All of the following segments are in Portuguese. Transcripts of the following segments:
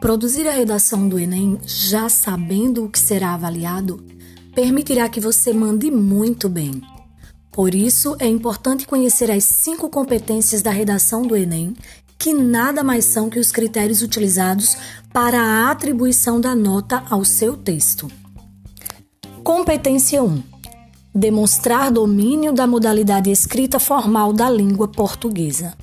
Produzir a redação do Enem já sabendo o que será avaliado permitirá que você mande muito bem. Por isso, é importante conhecer as cinco competências da redação do Enem, que nada mais são que os critérios utilizados para a atribuição da nota ao seu texto. Competência 1. Demonstrar domínio da modalidade escrita formal da língua portuguesa.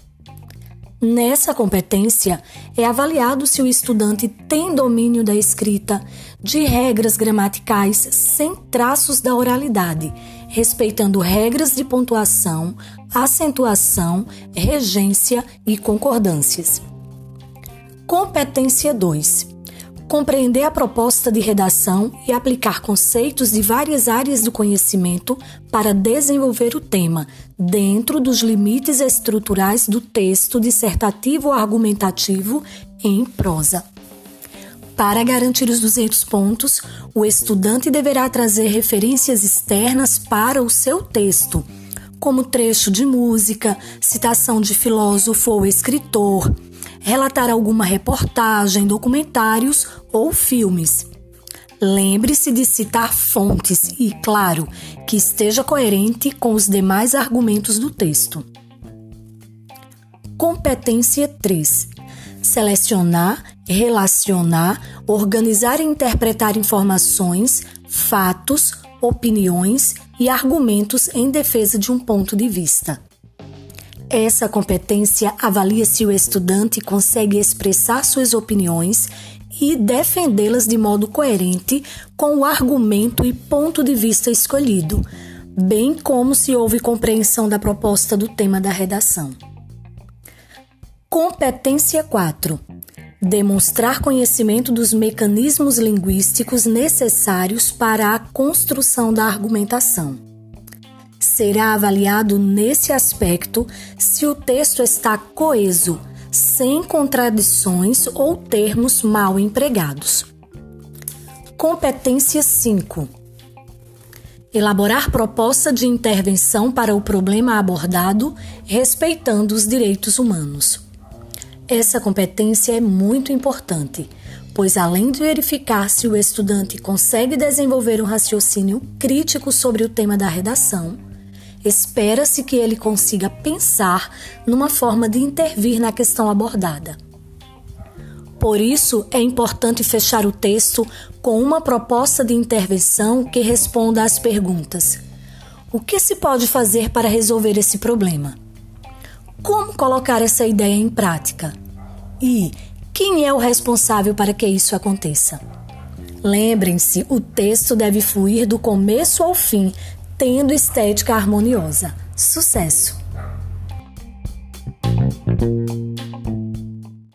Nessa competência, é avaliado se o estudante tem domínio da escrita, de regras gramaticais sem traços da oralidade, respeitando regras de pontuação, acentuação, regência e concordâncias. Competência 2 compreender a proposta de redação e aplicar conceitos de várias áreas do conhecimento para desenvolver o tema, dentro dos limites estruturais do texto dissertativo ou argumentativo em prosa. Para garantir os 200 pontos, o estudante deverá trazer referências externas para o seu texto, como trecho de música, citação de filósofo ou escritor, relatar alguma reportagem, documentários ou filmes. Lembre-se de citar fontes e, claro, que esteja coerente com os demais argumentos do texto. Competência 3. Selecionar, relacionar, organizar e interpretar informações, fatos, opiniões e argumentos em defesa de um ponto de vista. Essa competência avalia se o estudante consegue expressar suas opiniões e defendê-las de modo coerente com o argumento e ponto de vista escolhido, bem como se houve compreensão da proposta do tema da redação. Competência 4. Demonstrar conhecimento dos mecanismos linguísticos necessários para a construção da argumentação será avaliado nesse aspecto se o texto está coeso, sem contradições ou termos mal empregados. Competência 5. Elaborar proposta de intervenção para o problema abordado, respeitando os direitos humanos. Essa competência é muito importante, pois além de verificar se o estudante consegue desenvolver um raciocínio crítico sobre o tema da redação, espera-se que ele consiga pensar numa forma de intervir na questão abordada. Por isso, é importante fechar o texto com uma proposta de intervenção que responda às perguntas: O que se pode fazer para resolver esse problema? Como colocar essa ideia em prática? E quem é o responsável para que isso aconteça? Lembrem-se, o texto deve fluir do começo ao fim, tendo estética harmoniosa. Sucesso!